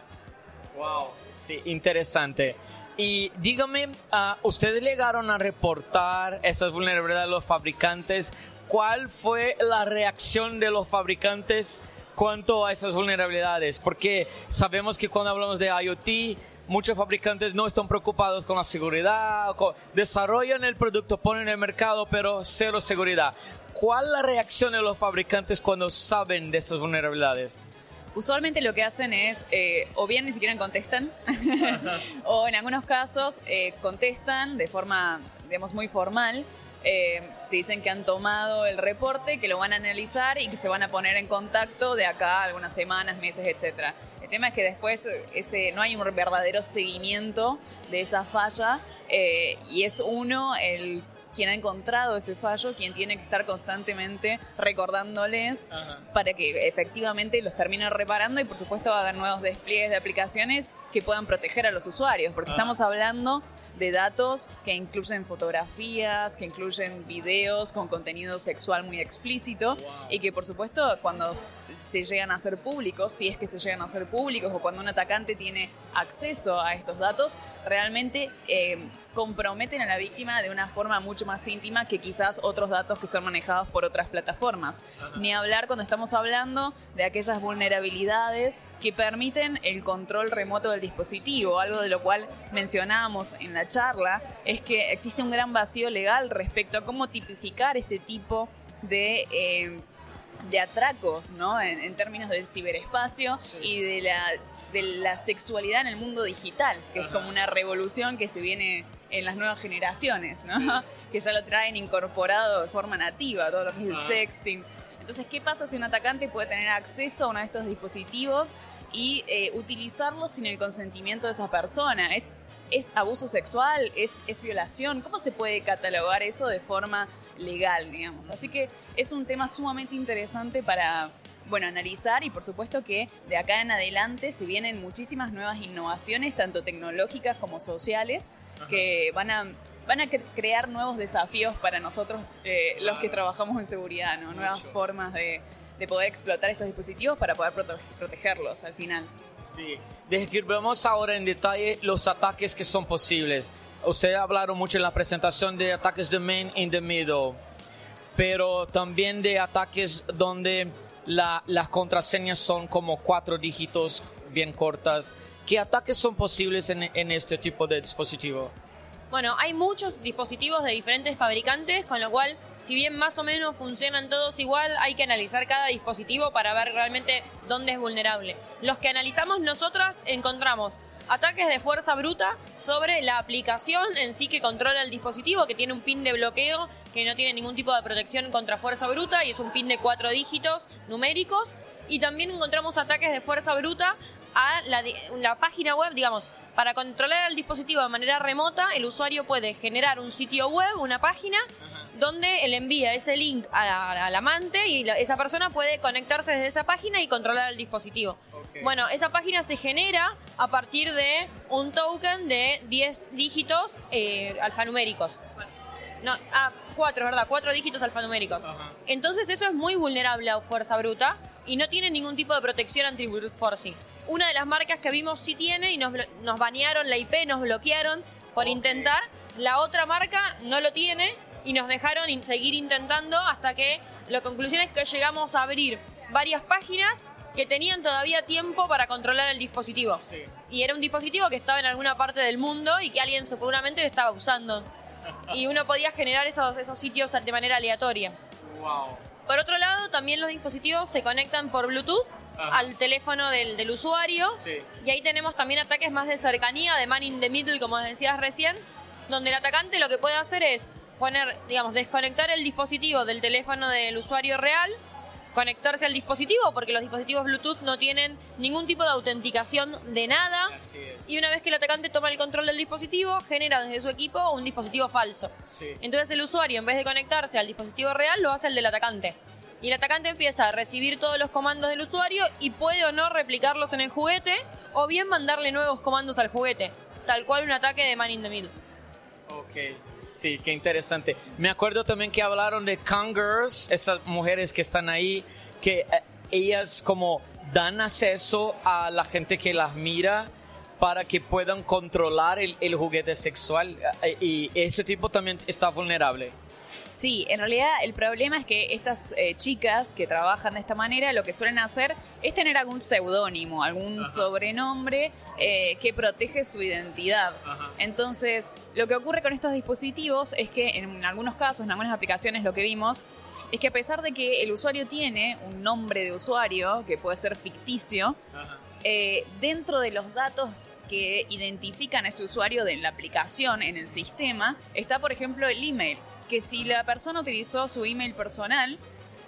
Speaker 2: Wow. Sí, interesante. Y dígame, uh, ¿ustedes llegaron a reportar esas vulnerabilidades de los fabricantes ¿cuál fue la reacción de los fabricantes cuanto a esas vulnerabilidades? Porque sabemos que cuando hablamos de IoT, muchos fabricantes no están preocupados con la seguridad, desarrollan el producto, ponen en el mercado, pero cero seguridad. ¿Cuál es la reacción de los fabricantes cuando saben de esas vulnerabilidades?
Speaker 9: Usualmente lo que hacen es, eh, o bien ni siquiera contestan, o en algunos casos eh, contestan de forma, digamos, muy formal, eh, te dicen que han tomado el reporte, que lo van a analizar y que se van a poner en contacto de acá algunas semanas, meses, etc. El tema es que después ese, no hay un verdadero seguimiento de esa falla eh, y es uno el quien ha encontrado ese fallo, quien tiene que estar constantemente recordándoles para que efectivamente los terminen reparando y por supuesto hagan nuevos despliegues de aplicaciones que puedan proteger a los usuarios, porque estamos hablando de datos que incluyen fotografías, que incluyen videos con contenido sexual muy explícito y que por supuesto cuando se llegan a ser públicos, si es que se llegan a ser públicos o cuando un atacante tiene acceso a estos datos, realmente eh, comprometen a la víctima de una forma mucho más íntima que quizás otros datos que son manejados por otras plataformas. Ni hablar cuando estamos hablando de aquellas vulnerabilidades que permiten el control remoto del dispositivo, algo de lo cual mencionábamos en la charla, es que existe un gran vacío legal respecto a cómo tipificar este tipo de... Eh, de atracos, ¿no? En, términos del ciberespacio y de la, de la sexualidad en el mundo digital, que es como una revolución que se viene en las nuevas generaciones, ¿no? Que ya lo traen incorporado de forma nativa, todo lo que es el sexting. Entonces, ¿qué pasa si un atacante puede tener acceso a uno de estos dispositivos y eh, utilizarlo sin el consentimiento de esa persona? ¿Es, es abuso sexual? ¿Es, ¿Es violación? ¿Cómo se puede catalogar eso de forma legal, digamos? Así que es un tema sumamente interesante para, bueno, analizar y por supuesto que de acá en adelante se vienen muchísimas nuevas innovaciones, tanto tecnológicas como sociales, que van a, van a cre- crear nuevos desafíos para nosotros, eh, los que trabajamos en seguridad, ¿no? Nuevas formas de, de poder explotar estos dispositivos para poder prote- protegerlos al final.
Speaker 2: Sí. Describamos ahora en detalle los ataques que son posibles. Ustedes hablaron mucho en la presentación de ataques de main in the middle, pero también de ataques donde la- las contraseñas son como cuatro dígitos bien cortas. ¿Qué ataques son posibles en, este tipo de dispositivo?
Speaker 8: Bueno, hay muchos dispositivos de diferentes fabricantes, con lo cual, si bien más o menos funcionan todos igual, hay que analizar cada dispositivo para ver realmente dónde es vulnerable. Los que analizamos nosotras encontramos ataques de fuerza bruta sobre la aplicación en sí que controla el dispositivo, que tiene un pin de bloqueo que no tiene ningún tipo de protección contra fuerza bruta y es un pin de cuatro dígitos numéricos. Y también encontramos ataques de fuerza bruta a la, la página web, digamos, para controlar el dispositivo de manera remota, el usuario puede generar un sitio web, una página, donde él envía ese link al amante y la- esa persona puede conectarse desde esa página y controlar el dispositivo. Bueno, esa página se genera a partir de un token de 10 dígitos eh, alfanuméricos. No, ah, cuatro, verdad, cuatro dígitos alfanuméricos. Entonces eso es muy vulnerable a fuerza bruta y no tiene ningún tipo de protección anti brute forcing. Una de las marcas que vimos sí tiene y nos, nos banearon la IP, nos bloquearon por intentar. La otra marca no lo tiene y nos dejaron in- seguir intentando hasta que la conclusión es que llegamos a abrir varias páginas que tenían todavía tiempo para controlar el dispositivo. Y era un dispositivo que estaba en alguna parte del mundo y que alguien seguramente estaba usando. Y uno podía generar esos, esos sitios de manera aleatoria. Por otro lado, también los dispositivos se conectan por Bluetooth al teléfono del, del usuario. Y ahí tenemos también ataques más de cercanía, de man in the middle, como decías recién, donde el atacante lo que puede hacer es poner, digamos, desconectar el dispositivo del teléfono del usuario real, conectarse al dispositivo, porque los dispositivos Bluetooth no tienen ningún tipo de autenticación de nada. Y una vez que el atacante toma el control del dispositivo, genera desde su equipo un dispositivo falso. Entonces el usuario, en vez de conectarse al dispositivo real, lo hace el del atacante. Y el atacante empieza a recibir todos los comandos del usuario y puede o no replicarlos en el juguete, o bien mandarle nuevos comandos al juguete. Tal cual un ataque de man in the middle.
Speaker 2: Ok, sí, qué interesante. Me acuerdo también que hablaron de Congers, esas mujeres que están ahí, que eh, ellas como dan acceso a la gente que las mira para que puedan controlar el, el juguete sexual eh, y ese tipo también está vulnerable.
Speaker 9: Sí, en realidad el problema es que estas eh, chicas que trabajan de esta manera lo que suelen hacer es tener algún seudónimo, algún sobrenombre eh, que protege su identidad. Entonces, lo que ocurre con estos dispositivos es que en algunos casos, en algunas aplicaciones lo que vimos, es que a pesar de que el usuario tiene un nombre de usuario que puede ser ficticio, eh, dentro de los datos que identifican a ese usuario de la aplicación en el sistema, está por ejemplo el email, que si la persona utilizó su email personal,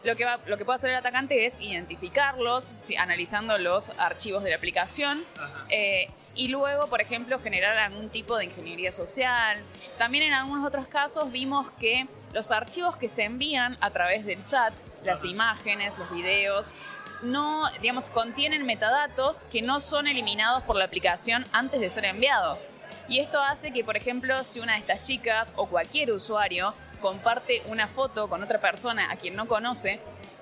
Speaker 9: lo que, va- lo que puede hacer el atacante es identificarlos, si- analizando los archivos de la aplicación, eh, y luego, por ejemplo, generar algún tipo de ingeniería social. También en algunos otros casos vimos que los archivos que se envían a través del chat, las imágenes, los videos, no, digamos, contienen metadatos que no son eliminados por la aplicación antes de ser enviados. Y esto hace que, por ejemplo, si una de estas chicas o cualquier usuario comparte una foto con otra persona a quien no conoce,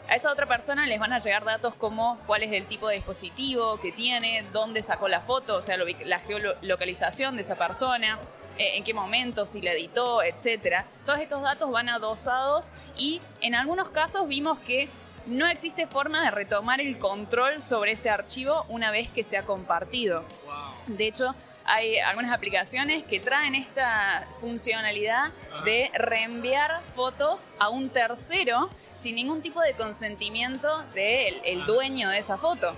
Speaker 9: a esa otra persona les van a llegar datos como cuál es el tipo de dispositivo que tiene, dónde sacó la foto, o sea, la geolocalización de esa persona, eh, en qué momento, si la editó, etcétera. Todos estos datos van adosados y en algunos casos vimos que no existe forma de retomar el control sobre ese archivo una vez que se ha compartido. De hecho, hay algunas aplicaciones que traen esta funcionalidad de reenviar fotos a un tercero sin ningún tipo de consentimiento del el dueño de esa foto.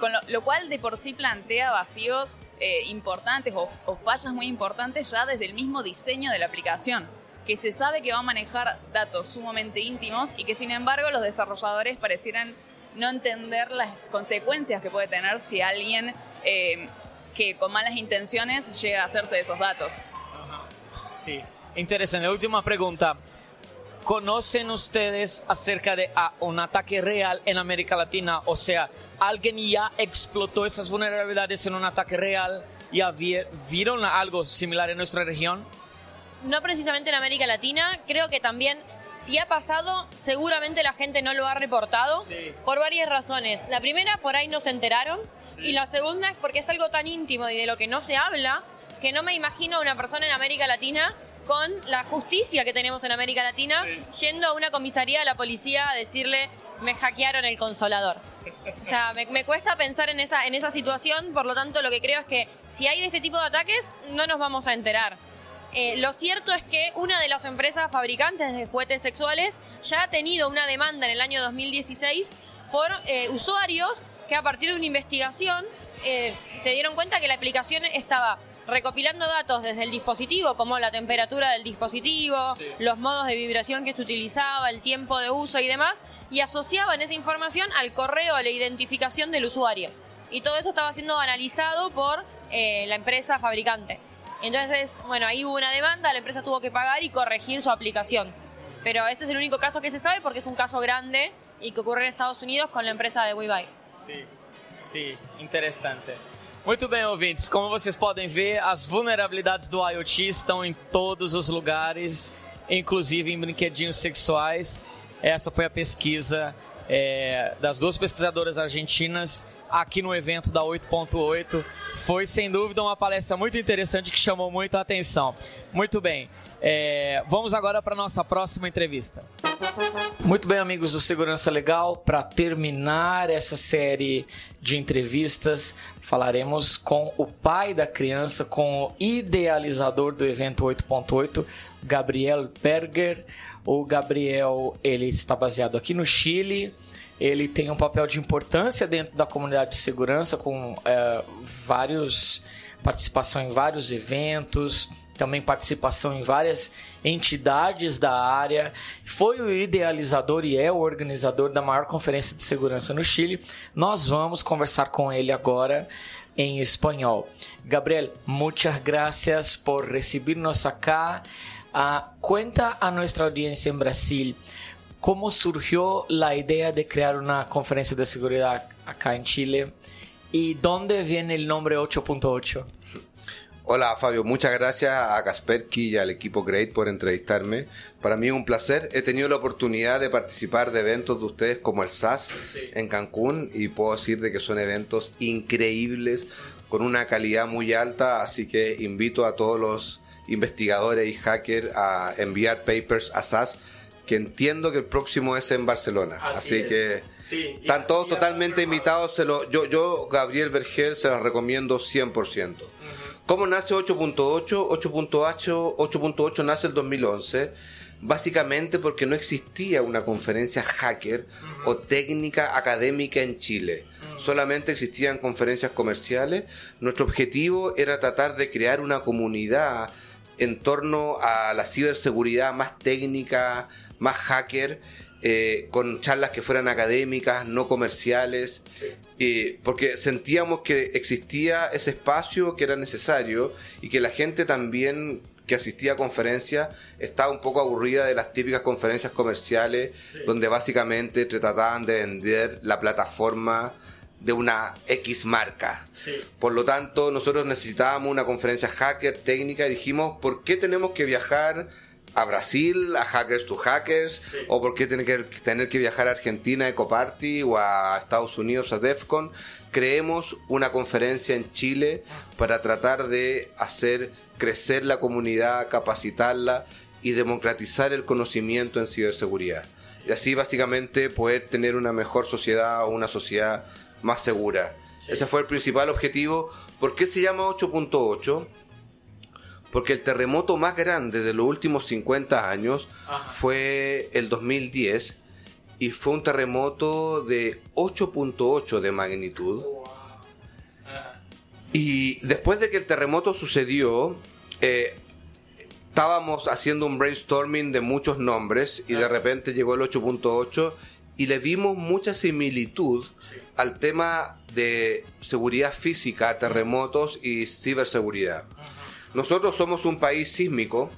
Speaker 9: Con lo, lo cual de por sí plantea vacíos eh, importantes o, o fallas muy importantes ya desde el mismo diseño de la aplicación. que se sabe que va a manejar datos sumamente íntimos y que sin embargo los desarrolladores parecieran no entender las consecuencias que puede tener si alguien eh, que con malas intenciones llega a hacerse de esos datos.
Speaker 2: Sí, interesante. Última pregunta. ¿Conocen ustedes acerca de ah, un ataque real en América Latina? O sea, ¿alguien ya explotó esas vulnerabilidades en un ataque real? ¿Ya vieron algo similar en nuestra región?
Speaker 8: No precisamente en América Latina, creo que también si ha pasado, seguramente la gente no lo ha reportado por varias razones. La primera, por ahí no se enteraron. Y la segunda es porque es algo tan íntimo y de lo que no se habla que no me imagino a una persona en América Latina con la justicia que tenemos en América Latina yendo a una comisaría de la policía a decirle me hackearon el consolador. O sea, me, cuesta pensar en esa, en esa situación, por lo tanto lo que creo es que si hay de ese tipo de ataques no nos vamos a enterar. Eh, lo cierto es que una de las empresas fabricantes de juguetes sexuales ya ha tenido una demanda en el año 2016 por eh, usuarios que a partir de una investigación eh, se dieron cuenta que la aplicación estaba recopilando datos desde el dispositivo, como la temperatura del dispositivo, los modos de vibración que se utilizaba, el tiempo de uso y demás, y asociaban esa información al correo a la identificación del usuario. Y todo eso estaba siendo analizado por la empresa fabricante. Entonces, bueno, ahí hubo una demanda, la empresa tuvo que pagar y corregir su aplicación. Pero este es el único caso que se sabe porque es un caso grande y que ocurre en Estados Unidos con la empresa de WeBuy.
Speaker 2: Sim, sim, interessante. Muito bem, ouvintes. Como vocês podem ver, as vulnerabilidades do IoT estão em todos os lugares, inclusive em brinquedinhos sexuais. Essa foi a pesquisa é, das duas pesquisadoras argentinas aqui no evento da 8.8. Foi sem dúvida uma palestra muito interessante que chamou muita atenção. Muito bem, é, vamos agora para nossa próxima entrevista. Muito bem, amigos do Segurança Legal, para terminar essa série de entrevistas, falaremos com o pai da criança, com o idealizador do evento 8.8, Gabriel Berger. O Gabriel ele está baseado aqui no Chile. Ele tem um papel de importância dentro da comunidade de segurança, com é, vários participação em vários eventos, também participação em várias entidades da área. Foi o idealizador e é o organizador da maior conferência de segurança no Chile. Nós vamos conversar com ele agora em espanhol. Gabriel, muchas gracias por recibirnos acá. Uh, cuenta a nuestra audiencia en Brasil cómo surgió la idea de crear una conferencia de seguridad acá en Chile y dónde viene el nombre 8.8.
Speaker 10: Hola Fabio, muchas gracias a Kasperky y al equipo Great por entrevistarme. Para mí es un placer. He tenido la oportunidad de participar de eventos de ustedes como el SAS en Cancún y puedo decir de que son eventos increíbles con una calidad muy alta, así que invito a todos los investigadores y hackers a enviar papers a SAS, que entiendo que el próximo es en Barcelona. Así, que están todos totalmente invitados. Se lo, yo, yo, Gabriel Vergel, se los recomiendo 100%. ¿Cómo nace 8.8? 8.8 8.8 nace el 2011 básicamente porque no existía una conferencia hacker o técnica académica en Chile. Solamente existían conferencias comerciales. Nuestro objetivo era tratar de crear una comunidad en torno a la ciberseguridad más técnica, más hacker, eh, con charlas que fueran académicas, no comerciales, porque sentíamos que existía ese espacio que era necesario y que la gente también que asistía a conferencias estaba un poco aburrida de las típicas conferencias comerciales donde básicamente trataban de vender la plataforma de una X marca. Por lo tanto, nosotros necesitábamos una conferencia hacker técnica y dijimos, ¿por qué tenemos que viajar a Brasil, a Hackers to Hackers, o por qué tener que, tener que viajar a Argentina, a Ecoparty, o a Estados Unidos, a DEFCON? Creemos una conferencia en Chile para tratar de hacer crecer la comunidad, capacitarla y democratizar el conocimiento en ciberseguridad. Y así básicamente poder tener una mejor sociedad o una sociedad más segura. Ese fue el principal objetivo. ¿Por qué se llama 8.8? Porque el terremoto más grande de los últimos 50 años fue el 2010 y fue un terremoto de 8.8 de magnitud. Y después de que el terremoto sucedió, eh, estábamos haciendo un brainstorming de muchos nombres y de repente llegó el 8.8 y le vimos mucha similitud al tema de seguridad física, terremotos y ciberseguridad. Nosotros somos un país sísmico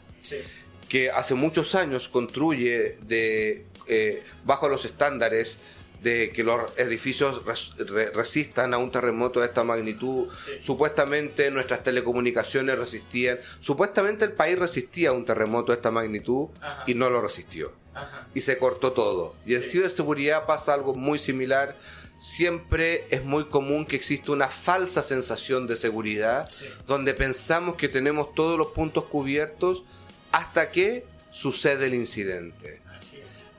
Speaker 10: que hace muchos años construye de, eh, bajo los estándares de que los edificios resistan a un terremoto de esta magnitud. Supuestamente nuestras telecomunicaciones resistían. Supuestamente el país resistía a un terremoto de esta magnitud y no lo resistió. Y se cortó todo. Y en ciberseguridad pasa algo muy similar. Siempre es muy común que exista una falsa sensación de seguridad, donde pensamos que tenemos todos los puntos cubiertos hasta que sucede el incidente.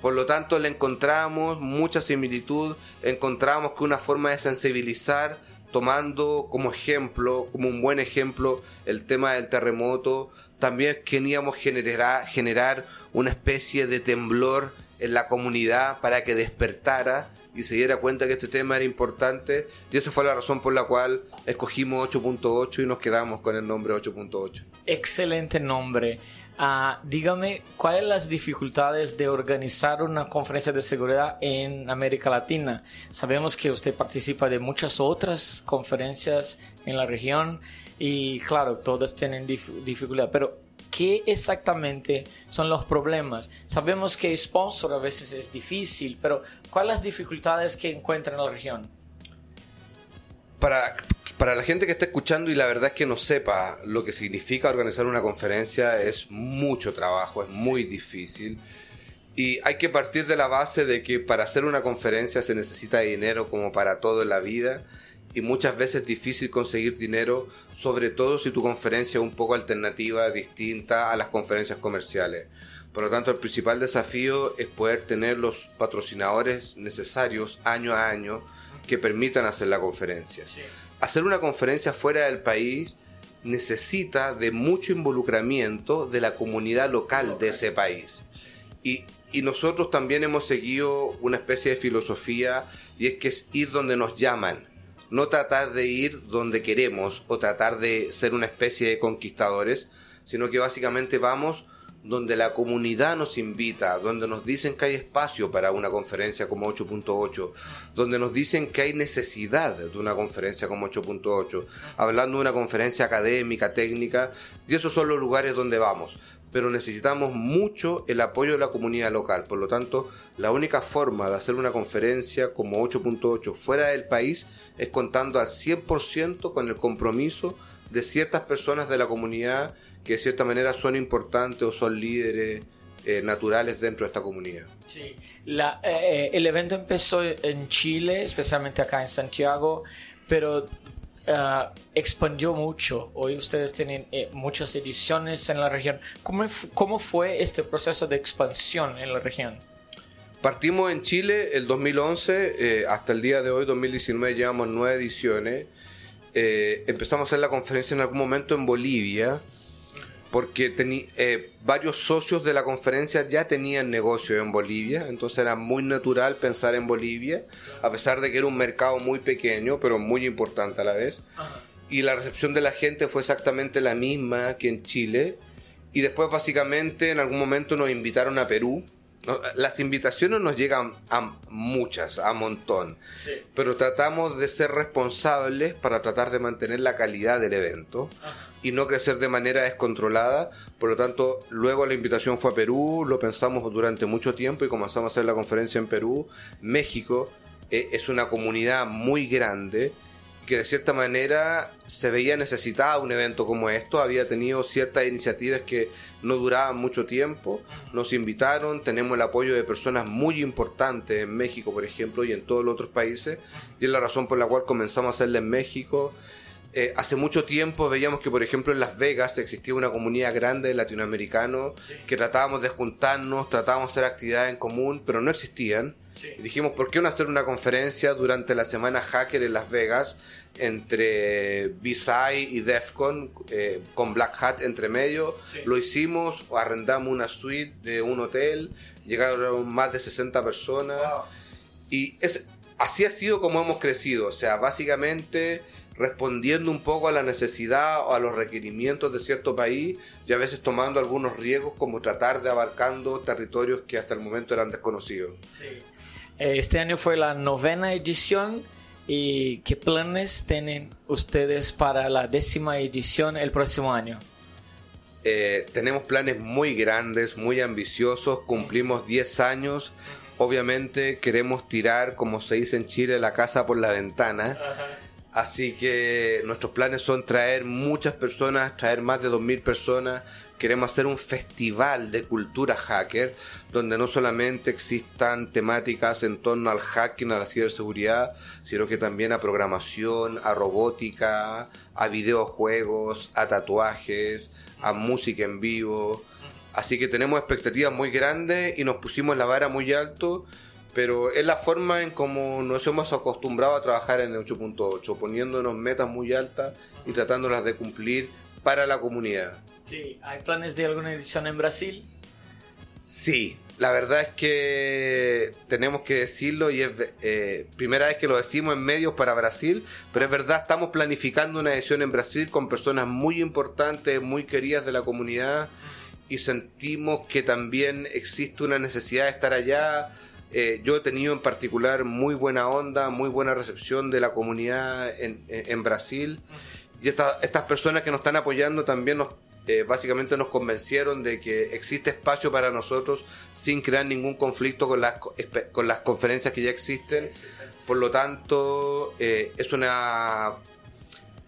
Speaker 10: Por lo tanto, le encontramos mucha similitud, encontramos que una forma de sensibilizar, tomando como ejemplo, como un buen ejemplo, el tema del terremoto, también queríamos generar, generar una especie de temblor en la comunidad para que despertara y se diera cuenta que este tema era importante y esa fue la razón por la cual escogimos 8.8 y nos quedamos con el nombre 8.8.
Speaker 2: Excelente nombre. Uh, dígame, ¿cuáles las dificultades de organizar una conferencia de seguridad en América Latina? Sabemos que usted participa de muchas otras conferencias en la región y claro, todas tienen dificultad, pero ¿qué exactamente son los problemas? Sabemos que sponsor a veces es difícil, pero ¿cuáles las dificultades que encuentran en la región?
Speaker 10: Para, para la gente que está escuchando y la verdad es que no sepa lo que significa organizar una conferencia, es mucho trabajo, es muy difícil. Y hay que partir de la base de que para hacer una conferencia se necesita dinero como para todo en la vida. Y muchas veces es difícil conseguir dinero, sobre todo si tu conferencia es un poco alternativa, distinta a las conferencias comerciales. Por lo tanto, el principal desafío es poder tener los patrocinadores necesarios año a año que permitan hacer la conferencia hacer una conferencia fuera del país necesita de mucho involucramiento de la comunidad local de ese país. Y, nosotros también hemos seguido una especie de filosofía y es que es ir donde nos llaman, no tratar de ir donde queremos o tratar de ser una especie de conquistadores, sino que básicamente vamos donde la comunidad nos invita, donde nos dicen que hay espacio para una conferencia como 8.8, donde nos dicen que hay necesidad de una conferencia como 8.8, hablando de una conferencia académica, técnica, y esos son los lugares donde vamos. Pero necesitamos mucho el apoyo de la comunidad local. Por lo tanto, la única forma de hacer una conferencia como 8.8 fuera del país es contando al 100% con el compromiso de ciertas personas de la comunidad que de cierta manera son importantes o son líderes eh, naturales dentro de esta comunidad.
Speaker 2: Sí. La, eh, el evento empezó en Chile, especialmente acá en Santiago, pero uh, expandió mucho. Hoy ustedes tienen eh, muchas ediciones en la región. ¿Cómo, ¿Cómo fue este proceso de expansión en la región?
Speaker 10: Partimos en Chile el 2011, hasta el día de hoy, 2019, llevamos nueve ediciones. Empezamos a hacer la conferencia en algún momento en Bolivia porque eh, varios socios de la conferencia ya tenían negocio en Bolivia, entonces era muy natural pensar en Bolivia, a pesar de que era un mercado muy pequeño, pero muy importante a la vez. Y la recepción de la gente fue exactamente la misma que en Chile. Y después básicamente en algún momento nos invitaron a Perú. Las invitaciones nos llegan a muchas, a montón, pero tratamos de ser responsables para tratar de mantener la calidad del evento y no crecer de manera descontrolada. Por lo tanto, luego la invitación fue a Perú, lo pensamos durante mucho tiempo y comenzamos a hacer la conferencia en Perú. México eh, es una comunidad muy grande que de cierta manera se veía necesitada un evento como esto, había tenido ciertas iniciativas que no duraban mucho tiempo, nos invitaron, tenemos el apoyo de personas muy importantes en México, por ejemplo, y en todos los otros países, y es la razón por la cual comenzamos a hacerla en México. Eh, hace mucho tiempo veíamos que, por ejemplo, en Las Vegas existía una comunidad grande de latinoamericanos que tratábamos de juntarnos, tratábamos de hacer actividades en común, pero no existían. Dijimos, ¿por qué no hacer una conferencia durante la semana hacker en Las Vegas entre BSI y DEFCON eh, con Black Hat entre medio? Lo hicimos, arrendamos una suite de un hotel, llegaron más de 60 personas y es, así ha sido como hemos crecido. O sea, básicamente respondiendo un poco a la necesidad o a los requerimientos de cierto país y a veces tomando algunos riesgos como tratar de abarcando territorios que hasta el momento eran desconocidos.
Speaker 2: Este año fue la novena edición y ¿qué planes tienen ustedes para la décima edición el próximo año?
Speaker 10: Eh, tenemos planes muy grandes, muy ambiciosos, cumplimos 10 años. Obviamente queremos tirar, como se dice en Chile, la casa por la ventana. Así que nuestros planes son traer muchas personas, traer más de 2.000 personas. Queremos hacer un festival de cultura hacker, donde no solamente existan temáticas en torno al hacking, a la ciberseguridad, sino que también a programación, a robótica, a videojuegos, a tatuajes, a música en vivo. Así que tenemos expectativas muy grandes y nos pusimos la vara muy alto, pero es la forma en como nos hemos acostumbrado a trabajar en el 8.8, poniéndonos metas muy altas y tratándolas de cumplir para la comunidad.
Speaker 2: Sí, ¿hay planes de alguna edición en Brasil?
Speaker 10: Sí, la verdad es que tenemos que decirlo y es eh, primera vez que lo decimos en medios para Brasil, pero es verdad, estamos planificando una edición en Brasil con personas muy importantes, muy queridas de la comunidad y sentimos que también existe una necesidad de estar allá. Eh, yo he tenido en particular muy buena onda, muy buena recepción de la comunidad en, en- Brasil. Y esta- estas personas que nos están apoyando también nos, eh, básicamente nos convencieron de que existe espacio para nosotros sin crear ningún conflicto con las, con las conferencias que ya existen. Por lo tanto, eh, es una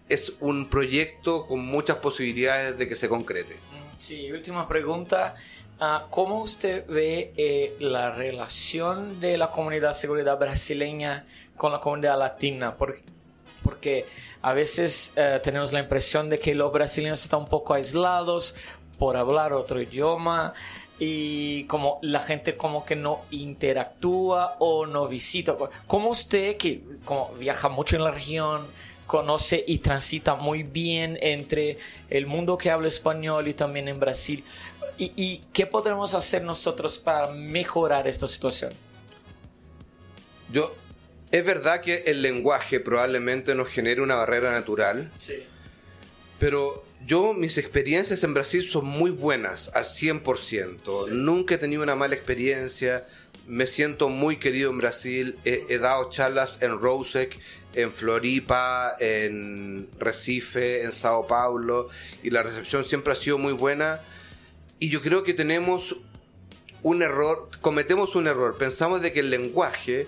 Speaker 10: es un proyecto con muchas posibilidades de que se concrete.
Speaker 2: Sí, última pregunta. Ah, ¿Cómo usted ve eh, la relación de la comunidad de seguridad brasileña con la comunidad latina? Porque, porque a veces eh, tenemos la impresión de que los brasileños están un poco aislados por hablar otro idioma y como la gente como que no interactúa o no visita. ¿Cómo usted que como viaja mucho en la región, conoce y transita muy bien entre el mundo que habla español y también en Brasil. ¿Y, y qué podremos hacer nosotros para mejorar esta situación?
Speaker 10: Yo, es verdad que el lenguaje probablemente nos genere una barrera natural,
Speaker 2: Sí.
Speaker 10: pero yo, mis experiencias en Brasil son muy buenas, al 100%. Nunca he tenido una mala experiencia. Me siento muy querido en Brasil. He, he dado charlas en Rosec, en Floripa, en Recife, en Sao Paulo, y la recepción siempre ha sido muy buena. Y yo creo que tenemos un error, cometemos un error. Pensamos de que el lenguaje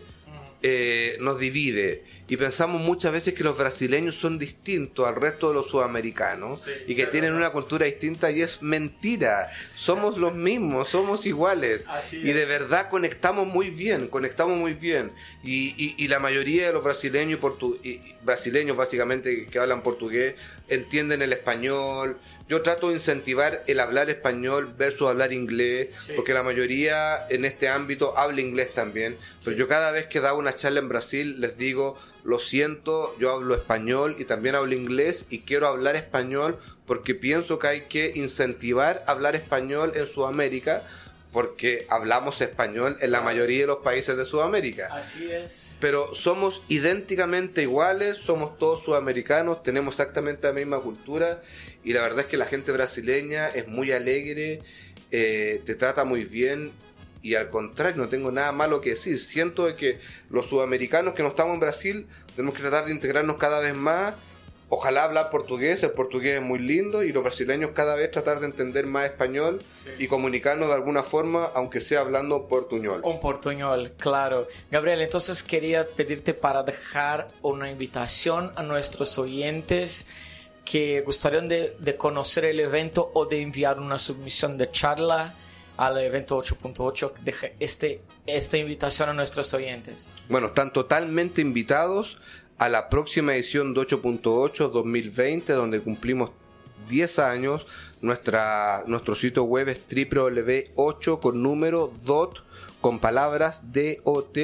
Speaker 10: eh, nos divide y pensamos muchas veces que los brasileños son distintos al resto de los sudamericanos y que tienen una cultura distinta y es mentira. Somos los mismos, somos iguales
Speaker 2: Así
Speaker 10: y de verdad conectamos muy bien, conectamos muy bien y, y- y la mayoría de los brasileños y, portu- y- y brasileños básicamente que hablan portugués entienden el español. Yo trato de incentivar el hablar español versus hablar inglés, porque la mayoría en este ámbito habla inglés también. Pero yo cada vez que da una charla en Brasil les digo, lo siento, yo hablo español y también hablo inglés y quiero hablar español porque pienso que hay que incentivar hablar español en Sudamérica porque hablamos español en la mayoría de los países de Sudamérica.
Speaker 2: Así es.
Speaker 10: Pero somos idénticamente iguales, somos todos sudamericanos, tenemos exactamente la misma cultura y la verdad es que la gente brasileña es muy alegre, eh, te trata muy bien y al contrario, no tengo nada malo que decir. Siento de que los sudamericanos que no estamos en Brasil tenemos que tratar de integrarnos cada vez más. Ojalá hablar portugués, el portugués es muy lindo y los brasileños cada vez tratar de entender más español y comunicarnos de alguna forma, aunque sea hablando portuñol.
Speaker 2: Un portuñol, claro. Gabriel, entonces quería pedirte para dejar una invitación a nuestros oyentes que gustarían de, de conocer el evento o de enviar una submisión de charla al evento 8.8. Deja este, esta invitación a nuestros oyentes.
Speaker 10: Bueno, están totalmente invitados a la próxima edición de 8.8 2020, donde cumplimos 10 años. Nuestro sitio web es www8 con número dot con palabras dot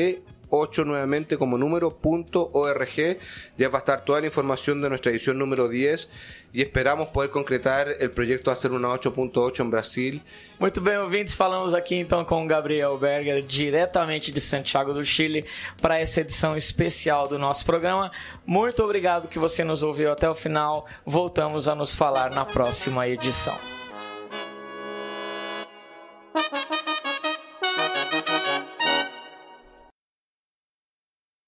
Speaker 10: 8 nuevamente como número.org. Ya va a estar toda la información de nuestra edición número 10 y esperamos poder concretar el proyecto Hacer una 8.8 en Brasil.
Speaker 2: Muito bem, ouvintes, falamos aqui então com o Gabriel Berger, diretamente de Santiago do Chile, para essa edição especial do nosso programa. Muito obrigado que você nos ouviu até o final. Voltamos a nos falar na próxima edição.